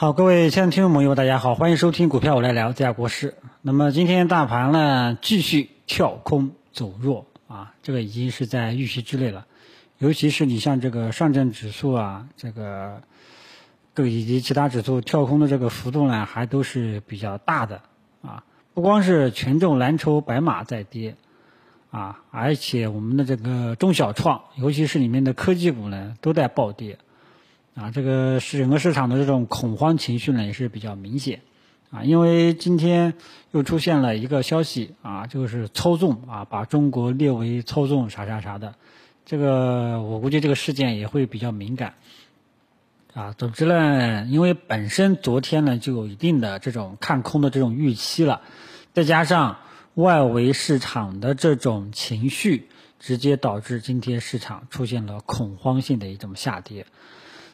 好，各位亲爱的听众朋友，大家好，欢迎收听股票我来聊这家国师。那么今天大盘呢继续跳空走弱啊，这个已经是在预期之内了。尤其是你像这个上证指数啊，这个各以及其他指数跳空的这个幅度呢，还都是比较大的啊。不光是权重蓝筹白马在跌啊，而且我们的这个中小创，尤其是里面的科技股呢，都在暴跌。啊，这个是整个市场的这种恐慌情绪呢，也是比较明显，啊，因为今天又出现了一个消息啊，就是操纵啊，把中国列为操纵啥啥啥的，这个我估计这个事件也会比较敏感，啊，总之呢，因为本身昨天呢就有一定的这种看空的这种预期了，再加上外围市场的这种情绪，直接导致今天市场出现了恐慌性的一种下跌。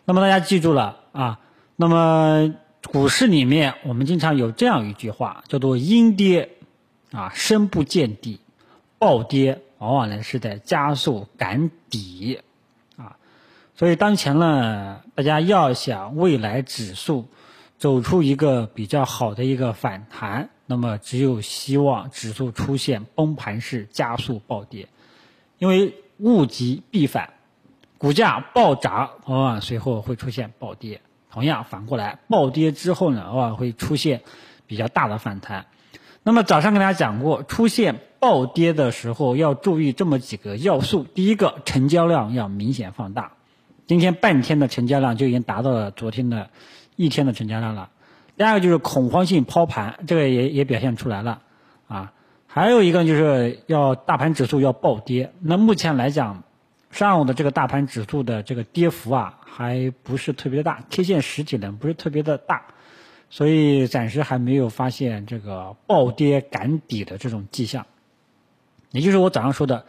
那么大家记住了啊，那么股市里面我们经常有这样一句话，叫做阴跌啊深不见底，暴跌往往呢是在加速赶底啊，所以当前呢，大家要想未来指数走出一个比较好的一个反弹，那么只有希望指数出现崩盘式加速暴跌，因为物极必反。股价暴涨，往往随后会出现暴跌。同样，反过来，暴跌之后呢，往往会出现比较大的反弹。那么早上跟大家讲过，出现暴跌的时候要注意这么几个要素：第一个，成交量要明显放大。今天半天的成交量就已经达到了昨天的一天的成交量了。第二个就是恐慌性抛盘，这个也也表现出来了啊。还有一个就是要大盘指数要暴跌。那目前来讲。上午的这个大盘指数的这个跌幅啊，还不是特别大，K 线实体呢不是特别的大，所以暂时还没有发现这个暴跌赶底的这种迹象。也就是我早上说的，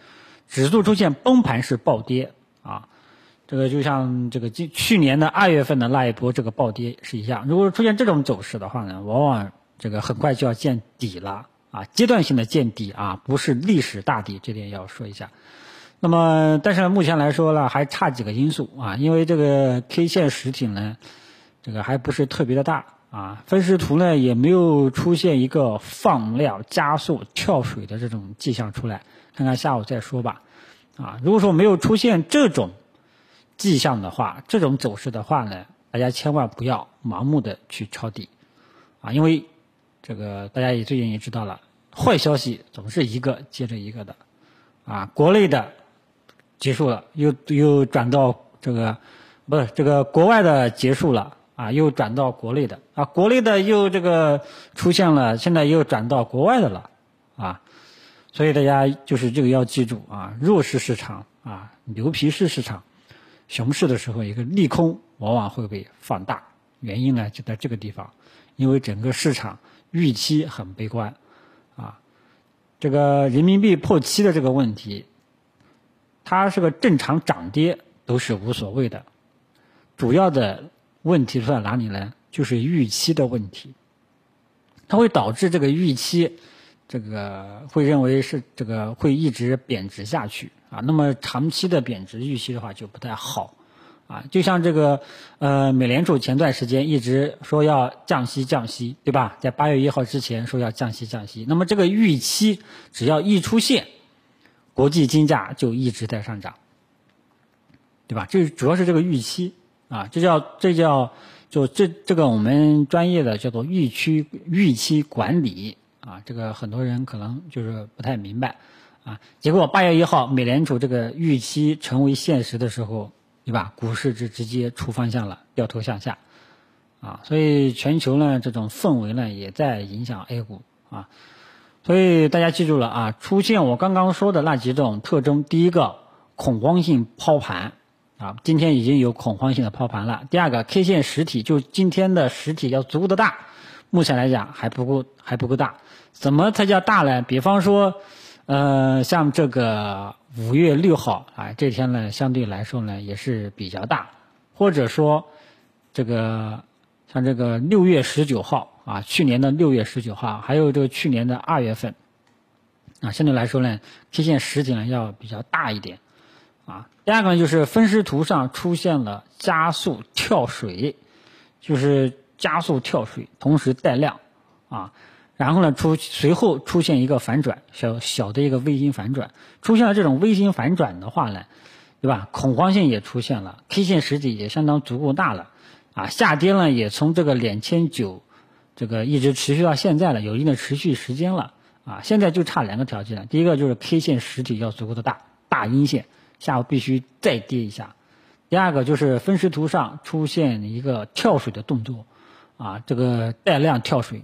指数出现崩盘式暴跌啊，这个就像这个今去年的二月份的那一波这个暴跌是一样。如果出现这种走势的话呢，往往这个很快就要见底了啊，阶段性的见底啊，不是历史大底，这点要说一下。那么，但是目前来说呢，还差几个因素啊，因为这个 K 线实体呢，这个还不是特别的大啊，分时图呢也没有出现一个放量加速跳水的这种迹象出来，看看下午再说吧，啊，如果说没有出现这种迹象的话，这种走势的话呢，大家千万不要盲目的去抄底，啊，因为这个大家也最近也知道了，坏消息总是一个接着一个的，啊，国内的。结束了，又又转到这个，不是这个国外的结束了啊，又转到国内的。啊，国内的又这个出现了，现在又转到国外的了啊，所以大家就是这个要记住啊，弱势市场啊，牛皮市市场，熊市的时候一个利空往往会被放大，原因呢就在这个地方，因为整个市场预期很悲观啊，这个人民币破七的这个问题。它是个正常涨跌都是无所谓的，主要的问题出在哪里呢？就是预期的问题，它会导致这个预期，这个会认为是这个会一直贬值下去啊。那么长期的贬值预期的话就不太好啊。就像这个呃，美联储前段时间一直说要降息降息，对吧？在八月一号之前说要降息降息，那么这个预期只要一出现。国际金价就一直在上涨，对吧？这主要是这个预期啊，这叫这叫就这这个我们专业的叫做预期预期管理啊，这个很多人可能就是不太明白啊。结果八月一号美联储这个预期成为现实的时候，对吧？股市就直接出方向了，掉头向下啊。所以全球呢这种氛围呢也在影响 A 股啊。所以大家记住了啊，出现我刚刚说的那几种特征。第一个，恐慌性抛盘，啊，今天已经有恐慌性的抛盘了。第二个，K 线实体就今天的实体要足够的大，目前来讲还不够，还不够大。怎么才叫大呢？比方说，呃，像这个五月六号啊，这天呢相对来说呢也是比较大，或者说这个像这个六月十九号。啊，去年的六月十九号，还有这个去年的二月份，啊，相对来说呢，K 线实体呢要比较大一点，啊，第二个呢就是分时图上出现了加速跳水，就是加速跳水，同时带量，啊，然后呢出随后出现一个反转，小小的一个微型反转，出现了这种微型反转的话呢，对吧？恐慌性也出现了，K 线实体也相当足够大了，啊，下跌呢也从这个两千九，这个一直持续到现在了，有一定的持续时间了，啊，现在就差两个条件了，第一个就是 K 线实体要足够的大，大阴线，下午必须再跌一下。第二个就是分时图上出现一个跳水的动作，啊，这个带量跳水，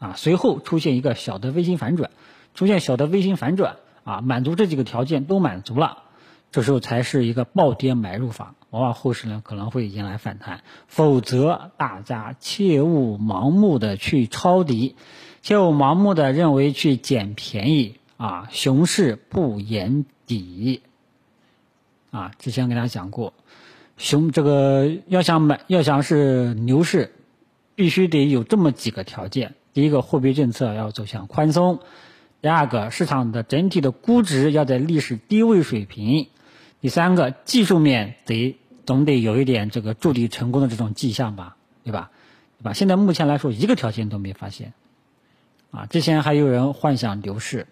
啊，随后出现一个小的微型反转，出现小的微型反转，啊，满足这几个条件都满足了，这时候才是一个暴跌买入法，往往后市呢可能会迎来反弹，否则大家切勿盲目的去抄底，切勿盲目的认为去捡便宜，啊，熊市不言底，啊，之前给大家讲过。熊这个要想买，要想是牛市，必须得有这么几个条件：第一个，货币政策要走向宽松；第二个，市场的整体的估值要在历史低位水平；第三个，技术面得总得有一点这个筑底成功的这种迹象吧，对吧？对吧？现在目前来说，一个条件都没发现。啊，之前还有人幻想牛市，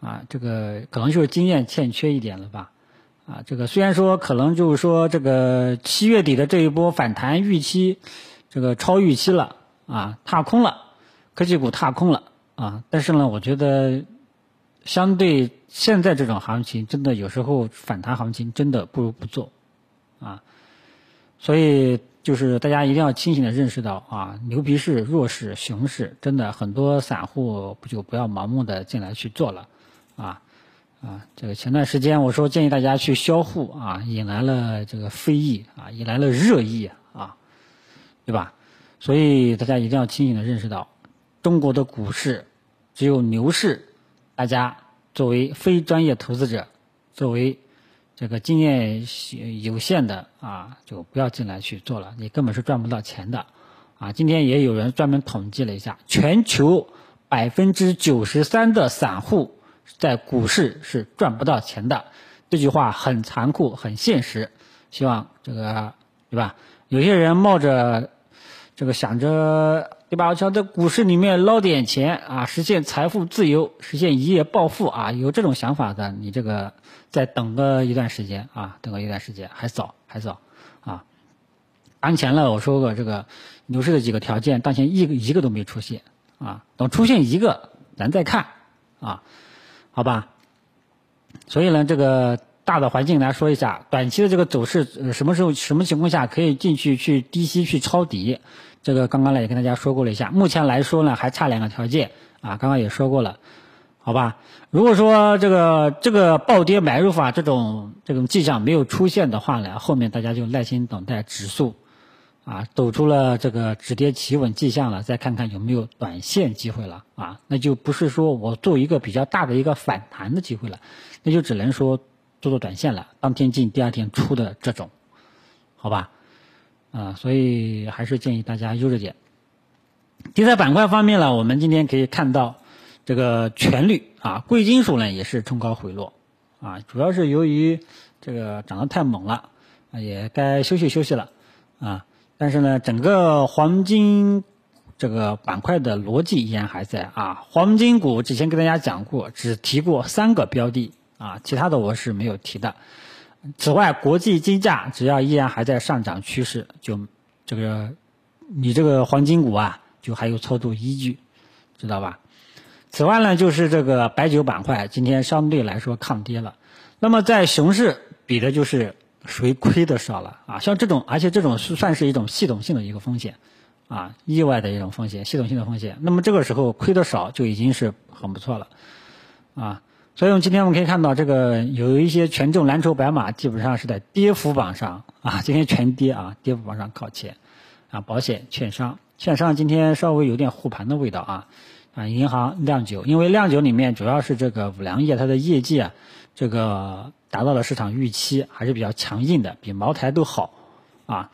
啊，这个可能就是经验欠缺一点了吧。啊，这个虽然说可能就是说这个七月底的这一波反弹预期，这个超预期了啊，踏空了，科技股踏空了啊，但是呢，我觉得相对现在这种行情，真的有时候反弹行情真的不如不做啊，所以就是大家一定要清醒的认识到啊，牛皮市、弱势、熊市，真的很多散户不就不要盲目的进来去做了啊。啊，这个前段时间我说建议大家去销户啊，引来了这个非议啊，引来了热议啊，对吧？所以大家一定要清醒的认识到，中国的股市只有牛市，大家作为非专业投资者，作为这个经验有限的啊，就不要进来去做了，你根本是赚不到钱的啊。今天也有人专门统计了一下，全球百分之九十三的散户。在股市是赚不到钱的，这句话很残酷、很现实。希望这个对吧？有些人冒着这个想着对吧？我想在股市里面捞点钱啊，实现财富自由，实现一夜暴富啊，有这种想法的，你这个再等个一段时间啊，等个一段时间还早还早啊。当前呢，我说过这个牛市的几个条件，当前一个一个都没出现啊，等出现一个，咱再看啊。好吧，所以呢，这个大的环境来说一下，短期的这个走势，什么时候、什么情况下可以进去去低吸去抄底？这个刚刚呢也跟大家说过了一下。目前来说呢，还差两个条件啊，刚刚也说过了，好吧？如果说这个这个暴跌买入法这种这种迹象没有出现的话呢，后面大家就耐心等待指数。啊，走出了这个止跌企稳迹象了，再看看有没有短线机会了啊？那就不是说我做一个比较大的一个反弹的机会了，那就只能说做做短线了，当天进第二天出的这种，好吧？啊，所以还是建议大家悠着点。题材板块方面呢，我们今天可以看到这个全铝啊，贵金属呢也是冲高回落啊，主要是由于这个涨得太猛了啊，也该休息休息了啊。但是呢，整个黄金这个板块的逻辑依然还在啊。黄金股之前跟大家讲过，只提过三个标的啊，其他的我是没有提的。此外，国际金价只要依然还在上涨趋势，就这个你这个黄金股啊，就还有操作依据，知道吧？此外呢，就是这个白酒板块今天相对来说抗跌了。那么在熊市比的就是。谁亏的少了啊？像这种，而且这种是算是一种系统性的一个风险，啊，意外的一种风险，系统性的风险。那么这个时候亏的少就已经是很不错了，啊，所以我们今天我们可以看到，这个有一些权重蓝筹白马基本上是在跌幅榜上啊，今天全跌啊，跌幅榜上靠前，啊，保险、券商，券商今天稍微有点护盘的味道啊，啊，银行、酿酒，因为酿酒里面主要是这个五粮液，它的业绩啊，这个。达到了市场预期，还是比较强硬的，比茅台都好啊。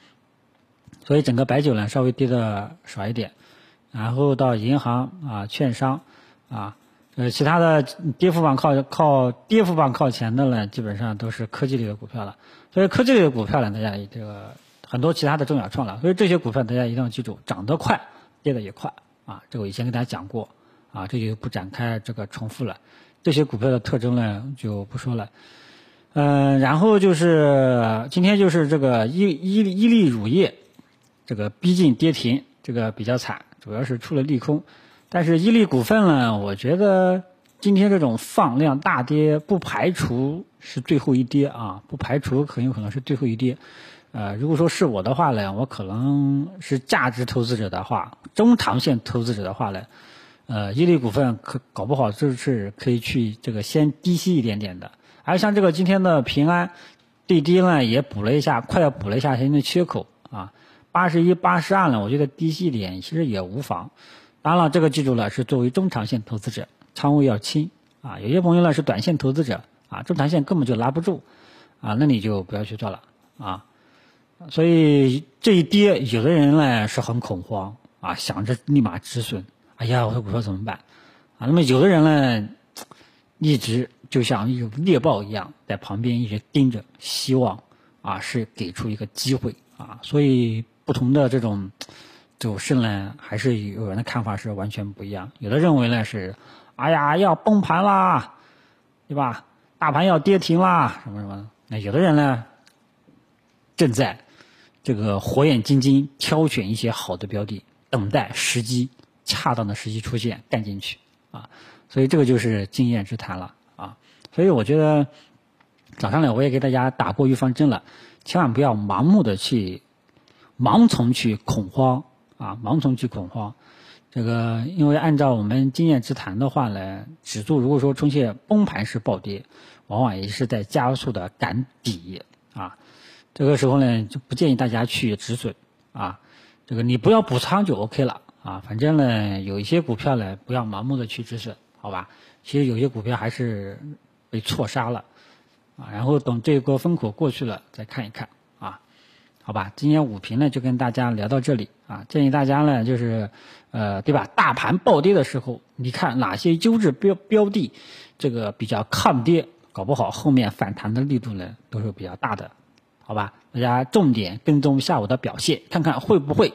所以整个白酒呢稍微跌的少一点，然后到银行啊、券商啊，呃，其他的跌幅榜靠靠跌幅榜靠前的呢，基本上都是科技类的股票了。所以科技类的股票呢，大家这个很多其他的中小创了。所以这些股票大家一定要记住，涨得快，跌得也快啊。这个我以前跟大家讲过啊，这就不展开这个重复了。这些股票的特征呢就不说了。嗯，然后就是今天就是这个伊伊伊利乳业，这个逼近跌停，这个比较惨，主要是出了利空。但是伊利股份呢，我觉得今天这种放量大跌，不排除是最后一跌啊，不排除很有可能是最后一跌。呃，如果说是我的话呢，我可能是价值投资者的话，中长线投资者的话呢，呃，伊利股份可搞不好就是可以去这个先低吸一点点的。而像这个今天的平安，最低呢也补了一下，快要补了一下现在缺口啊，八十一、八十二呢，我觉得低吸一点其实也无妨。当然了，这个记住了，是作为中长线投资者，仓位要轻啊。有些朋友呢是短线投资者啊，中长线根本就拉不住啊，那你就不要去做了啊。所以这一跌，有的人呢是很恐慌啊，想着立马止损，哎呀，我的股票怎么办啊？那么有的人呢，一直。就像有猎豹一样，在旁边一直盯着，希望啊是给出一个机会啊，所以不同的这种走势呢，还是有人的看法是完全不一样。有的认为呢是，哎呀要崩盘啦，对吧？大盘要跌停啦，什么什么？那有的人呢，正在这个火眼金睛挑选一些好的标的，等待时机恰当的时机出现，干进去啊。所以这个就是经验之谈了啊。所以我觉得早上呢，我也给大家打过预防针了，千万不要盲目的去盲从去恐慌啊，盲从去恐慌。这个因为按照我们经验之谈的话呢，指数如果说出现崩盘式暴跌，往往也是在加速的赶底啊。这个时候呢，就不建议大家去止损啊。这个你不要补仓就 OK 了啊。反正呢，有一些股票呢，不要盲目的去止损，好吧？其实有些股票还是。被错杀了，啊，然后等这一波风口过去了再看一看，好吧，今天午评呢就跟大家聊到这里，啊，建议大家呢就是，呃，对吧？大盘暴跌的时候，你看哪些优质标标的，这个比较抗跌，搞不好后面反弹的力度呢都是比较大的，好吧？大家重点跟踪下午的表现，看看会不会，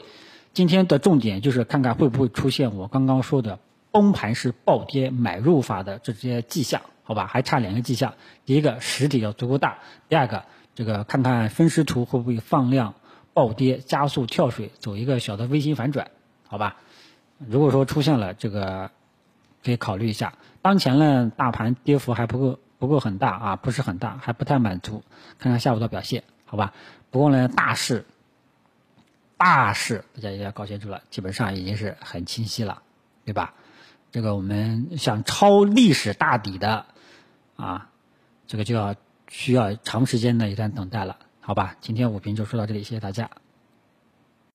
今天的重点就是看看会不会出现我刚刚说的崩盘式暴跌买入法的这些迹象。好吧，还差两个迹象。第一个，实体要足够大；第二个，这个看看分时图会不会放量暴跌、加速跳水，走一个小的微型反转。好吧，如果说出现了这个，可以考虑一下。当前呢，大盘跌幅还不够，不够很大啊，不是很大，还不太满足。看看下午的表现，好吧。不过呢，大势，大势大家也要搞清楚了，基本上已经是很清晰了，对吧？这个我们想抄历史大底的。啊，这个就要需要长时间的一段等待了，好吧？今天五评就说到这里，谢谢大家。